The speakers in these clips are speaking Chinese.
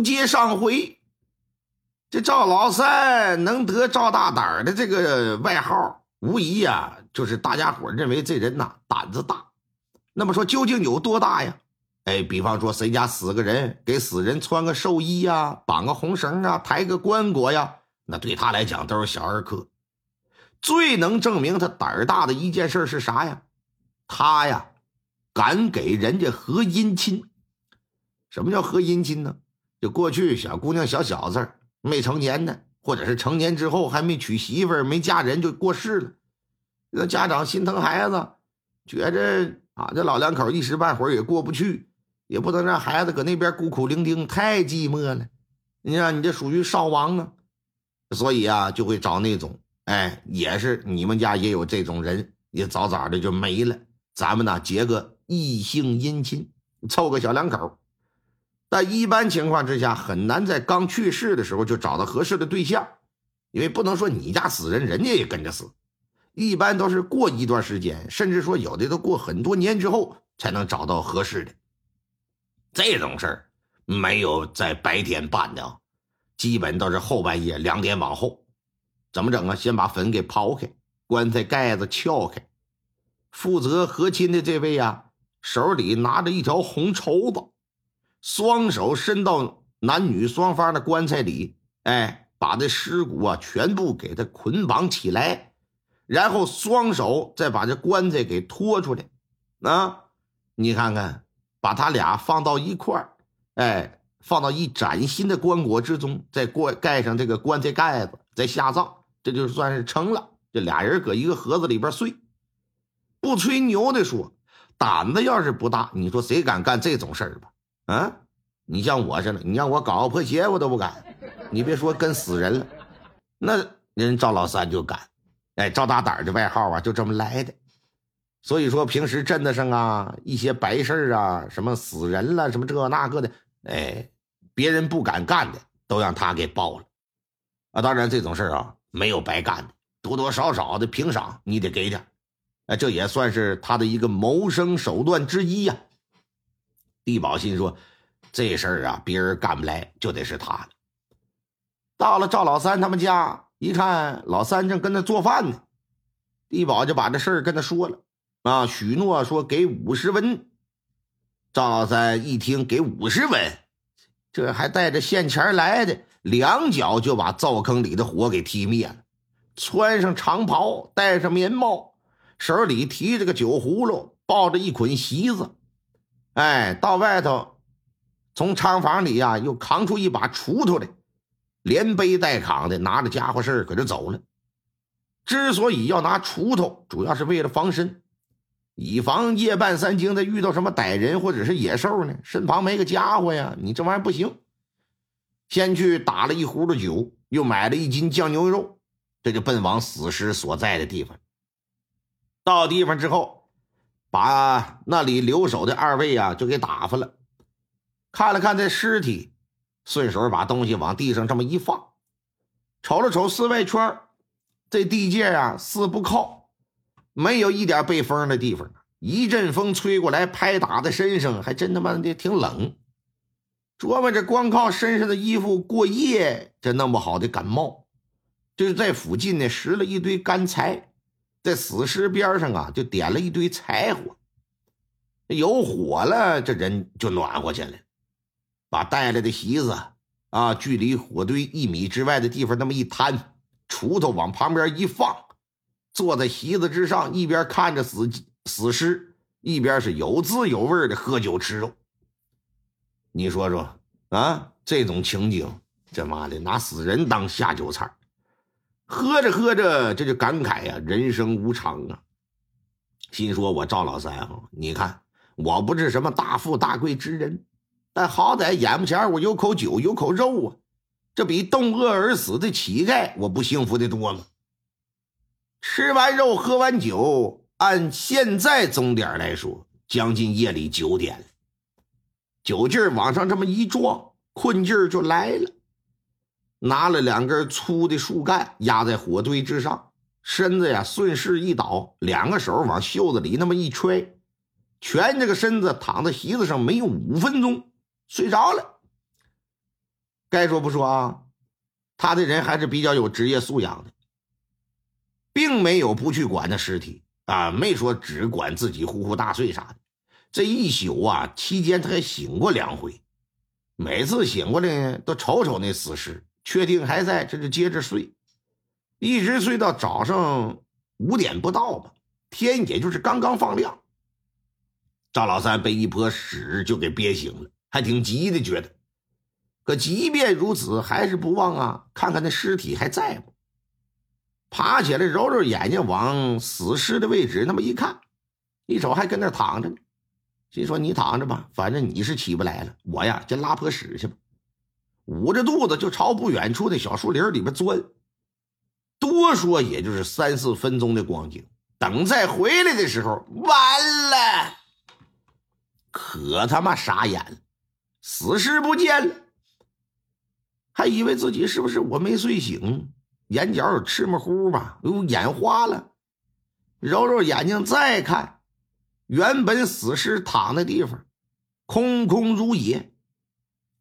接上回。这赵老三能得赵大胆的这个外号，无疑呀，就是大家伙认为这人呐胆子大。那么说，究竟有多大呀？哎，比方说谁家死个人，给死人穿个寿衣呀，绑个红绳啊，抬个棺椁呀，那对他来讲都是小儿科。最能证明他胆儿大的一件事是啥呀？他呀，敢给人家合姻亲。什么叫合姻亲呢？就过去小姑娘、小小子没成年呢，或者是成年之后还没娶媳妇、没嫁人就过世了，那家长心疼孩子，觉着啊，这老两口一时半会儿也过不去，也不能让孩子搁那边孤苦伶仃，太寂寞了。你看，你这属于少亡啊，所以啊，就会找那种，哎，也是你们家也有这种人，也早早的就没了。咱们呢结个异性姻亲，凑个小两口。但一般情况之下，很难在刚去世的时候就找到合适的对象，因为不能说你家死人，人家也跟着死。一般都是过一段时间，甚至说有的都过很多年之后才能找到合适的。这种事儿没有在白天办的，基本都是后半夜两点往后。怎么整啊？先把坟给刨开，棺材盖子撬开，负责和亲的这位呀，手里拿着一条红绸子。双手伸到男女双方的棺材里，哎，把这尸骨啊全部给他捆绑起来，然后双手再把这棺材给拖出来，啊，你看看，把他俩放到一块儿，哎，放到一崭新的棺椁之中，再过盖上这个棺材盖子，再下葬，这就算是成了。这俩人搁一个盒子里边睡，不吹牛的说，胆子要是不大，你说谁敢干这种事儿吧？啊，你像我似的，你让我搞个破鞋我都不敢。你别说跟死人了，那人赵老三就敢。哎，赵大胆的外号啊，就这么来的。所以说，平时镇子上啊，一些白事啊，什么死人了，什么这那个的，哎，别人不敢干的，都让他给报了。啊，当然这种事啊，没有白干的，多多少少的评赏你得给点。哎，这也算是他的一个谋生手段之一呀。地保心说：“这事儿啊，别人干不来，就得是他了。”到了赵老三他们家，一看老三正跟那做饭呢，地保就把这事儿跟他说了，啊，许诺说给五十文。赵老三一听给五十文，这还带着现钱来的，两脚就把灶坑里的火给踢灭了，穿上长袍，戴上棉帽，手里提着个酒葫芦，抱着一捆席子。哎，到外头，从仓房里呀，又扛出一把锄头来，连背带扛的，拿着家伙事儿搁这走了。之所以要拿锄头，主要是为了防身，以防夜半三更再遇到什么歹人或者是野兽呢，身旁没个家伙呀，你这玩意儿不行。先去打了一壶的酒，又买了一斤酱牛肉，这就奔往死尸所在的地方。到地方之后。把那里留守的二位啊，就给打发了。看了看这尸体，顺手把东西往地上这么一放，瞅了瞅四外圈，这地界啊四不靠，没有一点被风的地方。一阵风吹过来，拍打在身上，还真他妈的挺冷。琢磨着光靠身上的衣服过夜，这弄不好的感冒，就是在附近呢拾了一堆干柴。在死尸边上啊，就点了一堆柴火，有火了，这人就暖和起来。把带来的席子啊，距离火堆一米之外的地方那么一摊，锄头往旁边一放，坐在席子之上，一边看着死死尸，一边是有滋有味的喝酒吃肉。你说说啊，这种情景，这妈的拿死人当下酒菜。喝着喝着，这就感慨呀，人生无常啊。心说：“我赵老三啊，你看我不是什么大富大贵之人，但好歹眼不前我有口酒，有口肉啊，这比冻饿而死的乞丐，我不幸福的多吗？”吃完肉，喝完酒，按现在钟点来说，将近夜里九点了，酒劲儿往上这么一撞，困劲儿就来了。拿了两根粗的树干压在火堆之上，身子呀顺势一倒，两个手往袖子里那么一揣，蜷着个身子躺在席子上，没有五分钟睡着了。该说不说啊，他的人还是比较有职业素养的，并没有不去管那尸体啊，没说只管自己呼呼大睡啥的。这一宿啊，期间他还醒过两回，每次醒过来呢都瞅瞅那死尸，确定还在，这就接着睡，一直睡到早上五点不到吧，天也就是刚刚放亮。赵老三被一泼屎就给憋醒了，还挺急的，觉得。可即便如此，还是不忘啊，看看那尸体还在不？爬起来揉揉眼睛，往死尸的位置那么一看，一瞅还跟那躺着呢。心说：“你躺着吧，反正你是起不来了。我呀，先拉泼屎去吧。”捂着肚子就朝不远处的小树林里边钻。多说也就是三四分钟的光景。等再回来的时候，完了，可他妈傻眼了，死尸不见了。还以为自己是不是我没睡醒，眼角有赤模糊吧？哟，眼花了，揉揉眼睛再看。原本死尸躺的地方，空空如也。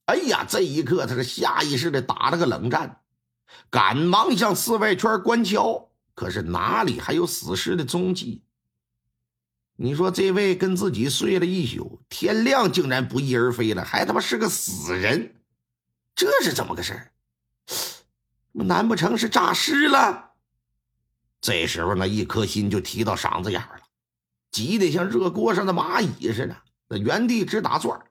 哎呀，这一刻他是下意识的打了个冷战，赶忙向四外圈观瞧，可是哪里还有死尸的踪迹？你说这位跟自己睡了一宿，天亮竟然不翼而飞了，还他妈是个死人，这是怎么个事儿？难不成是诈尸了？这时候那一颗心就提到嗓子眼了。急得像热锅上的蚂蚁似的，那原地直打转。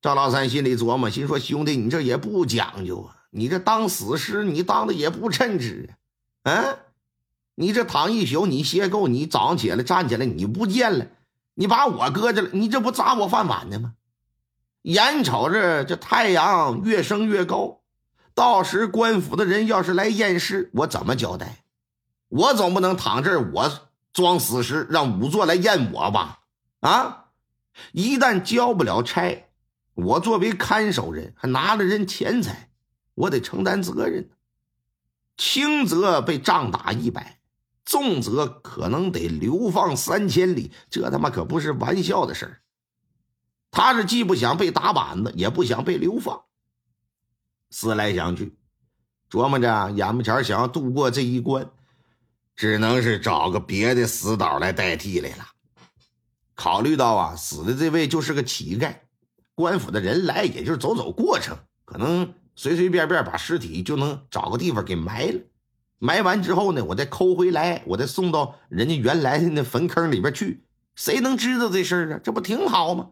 赵老三心里琢磨，心说：“兄弟，你这也不讲究啊！你这当死尸，你当的也不称职啊！嗯，你这躺一宿，你歇够，你早上起来站起来，你不见了，你把我搁这了，你这不砸我饭碗呢吗？眼瞅着这太阳越升越高，到时官府的人要是来验尸，我怎么交代？我总不能躺这儿我。”装死尸，让仵作来验我吧！啊，一旦交不了差，我作为看守人，还拿了人钱财，我得承担责任。轻则被杖打一百，重则可能得流放三千里。这他妈可不是玩笑的事儿。他是既不想被打板子，也不想被流放。思来想去，琢磨着眼巴前想要度过这一关。只能是找个别的死岛来代替来了。考虑到啊，死的这位就是个乞丐，官府的人来也就是走走过程，可能随随便便把尸体就能找个地方给埋了。埋完之后呢，我再抠回来，我再送到人家原来的那坟坑里边去。谁能知道这事儿啊？这不挺好吗？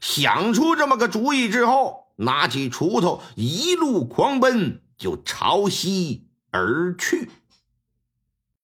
想出这么个主意之后，拿起锄头，一路狂奔，就朝西而去。